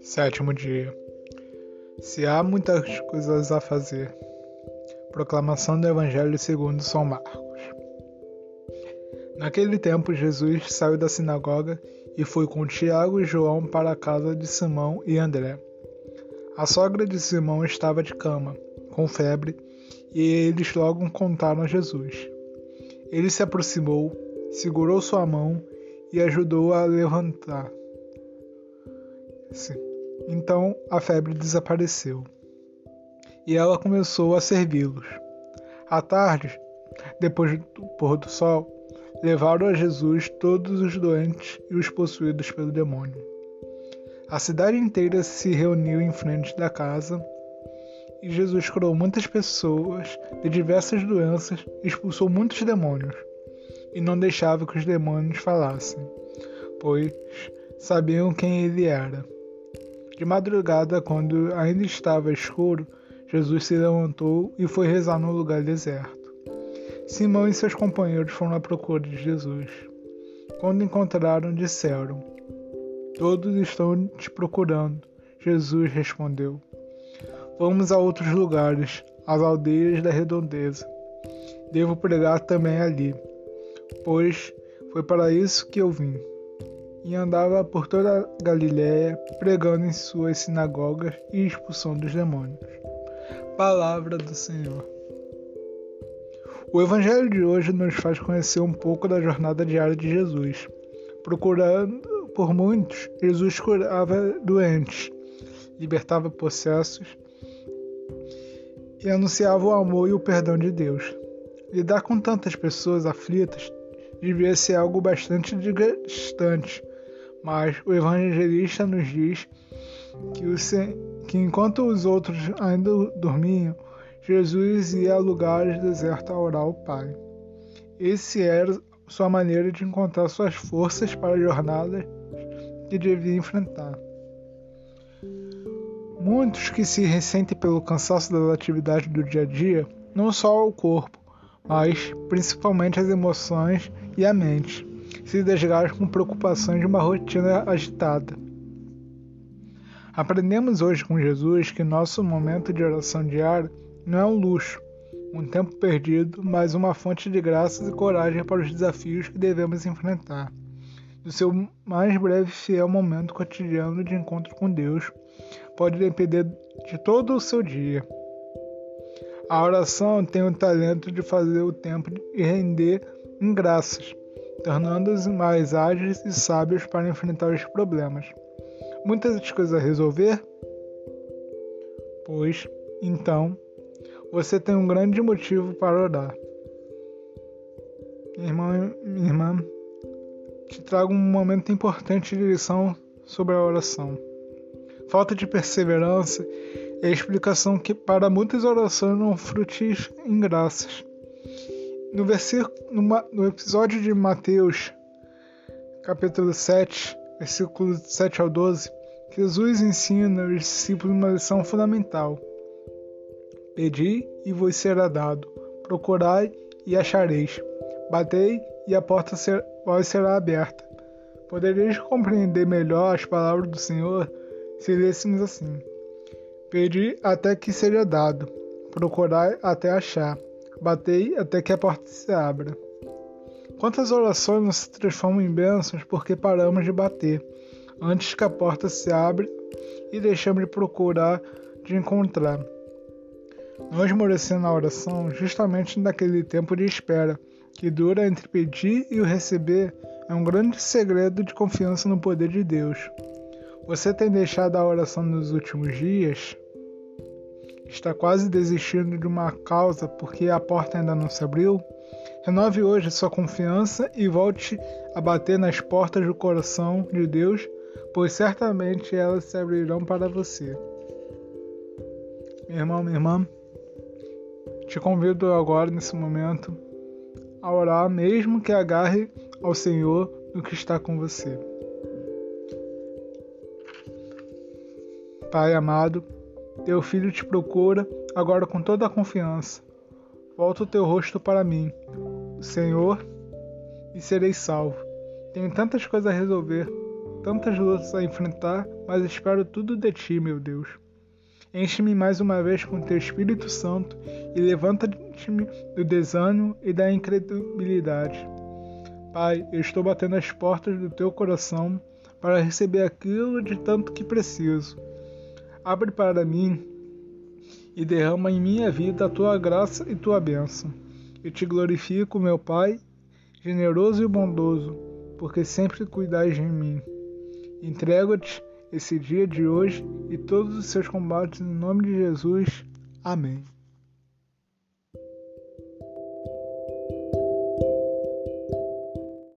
Sétimo dia. Se há muitas coisas a fazer. Proclamação do Evangelho segundo São Marcos. Naquele tempo, Jesus saiu da sinagoga e foi com Tiago e João para a casa de Simão e André. A sogra de Simão estava de cama, com febre, e eles logo contaram a Jesus. Ele se aproximou, segurou sua mão e ajudou a levantar. Sim. Então a febre desapareceu e ela começou a servi-los. À tarde, depois do pôr do sol, levaram a Jesus todos os doentes e os possuídos pelo demônio. A cidade inteira se reuniu em frente da casa e Jesus curou muitas pessoas de diversas doenças e expulsou muitos demônios. E não deixava que os demônios falassem, pois sabiam quem ele era. De madrugada, quando ainda estava escuro, Jesus se levantou e foi rezar no lugar deserto. Simão e seus companheiros foram à procura de Jesus. Quando encontraram, disseram: Todos estão te procurando. Jesus respondeu: Vamos a outros lugares, às aldeias da redondeza. Devo pregar também ali, pois foi para isso que eu vim e andava por toda a Galiléia, pregando em suas sinagogas e expulsando os demônios. Palavra do Senhor. O Evangelho de hoje nos faz conhecer um pouco da jornada diária de Jesus. Procurando por muitos, Jesus curava doentes, libertava possessos e anunciava o amor e o perdão de Deus. Lidar com tantas pessoas aflitas devia ser algo bastante distante mas o evangelista nos diz que, o, que enquanto os outros ainda dormiam, Jesus ia a lugares desertos a orar ao Pai. Esse era sua maneira de encontrar suas forças para a jornada que devia enfrentar. Muitos que se ressentem pelo cansaço das atividades do dia a dia, não só o corpo, mas principalmente as emoções e a mente se desgastam com preocupações de uma rotina agitada. Aprendemos hoje com Jesus que nosso momento de oração diária não é um luxo, um tempo perdido, mas uma fonte de graças e coragem para os desafios que devemos enfrentar. Do seu mais breve e fiel momento cotidiano de encontro com Deus, pode depender de todo o seu dia. A oração tem o talento de fazer o tempo e render em graças, tornando-os mais ágeis e sábios para enfrentar os problemas. Muitas coisas a resolver? Pois, então, você tem um grande motivo para orar. Irmão irmã, te trago um momento importante de lição sobre a oração. Falta de perseverança é a explicação que para muitas orações não frutificam em graças no, versículo, no, episódio de Mateus, capítulo 7, versículos 7 ao 12, Jesus ensina os discípulos uma lição fundamental. Pedi e vos será dado, procurai e achareis, batei e a porta ser, será aberta. Podereis compreender melhor as palavras do Senhor se lêssemos assim: Pedi até que seja dado, procurai até achar Batei até que a porta se abra. Quantas orações não se transformam em bênçãos porque paramos de bater, antes que a porta se abra e deixamos de procurar, de encontrar. Não esmorecendo na oração justamente naquele tempo de espera, que dura entre pedir e o receber, é um grande segredo de confiança no poder de Deus. Você tem deixado a oração nos últimos dias? está quase desistindo de uma causa porque a porta ainda não se abriu? Renove hoje sua confiança e volte a bater nas portas do coração de Deus, pois certamente elas se abrirão para você. Meu irmão, minha irmã, te convido agora, nesse momento, a orar, mesmo que agarre ao Senhor no que está com você. Pai amado, teu filho te procura agora com toda a confiança. Volta o teu rosto para mim, Senhor, e serei salvo. Tenho tantas coisas a resolver, tantas lutas a enfrentar, mas espero tudo de ti, meu Deus. Enche-me mais uma vez com teu Espírito Santo e levanta-me do desânimo e da incredulidade. Pai, eu estou batendo as portas do teu coração para receber aquilo de tanto que preciso. Abre para mim e derrama em minha vida a tua graça e tua bênção. Eu te glorifico, meu Pai, generoso e bondoso, porque sempre cuidais de mim. Entrego-te esse dia de hoje e todos os seus combates em nome de Jesus. Amém.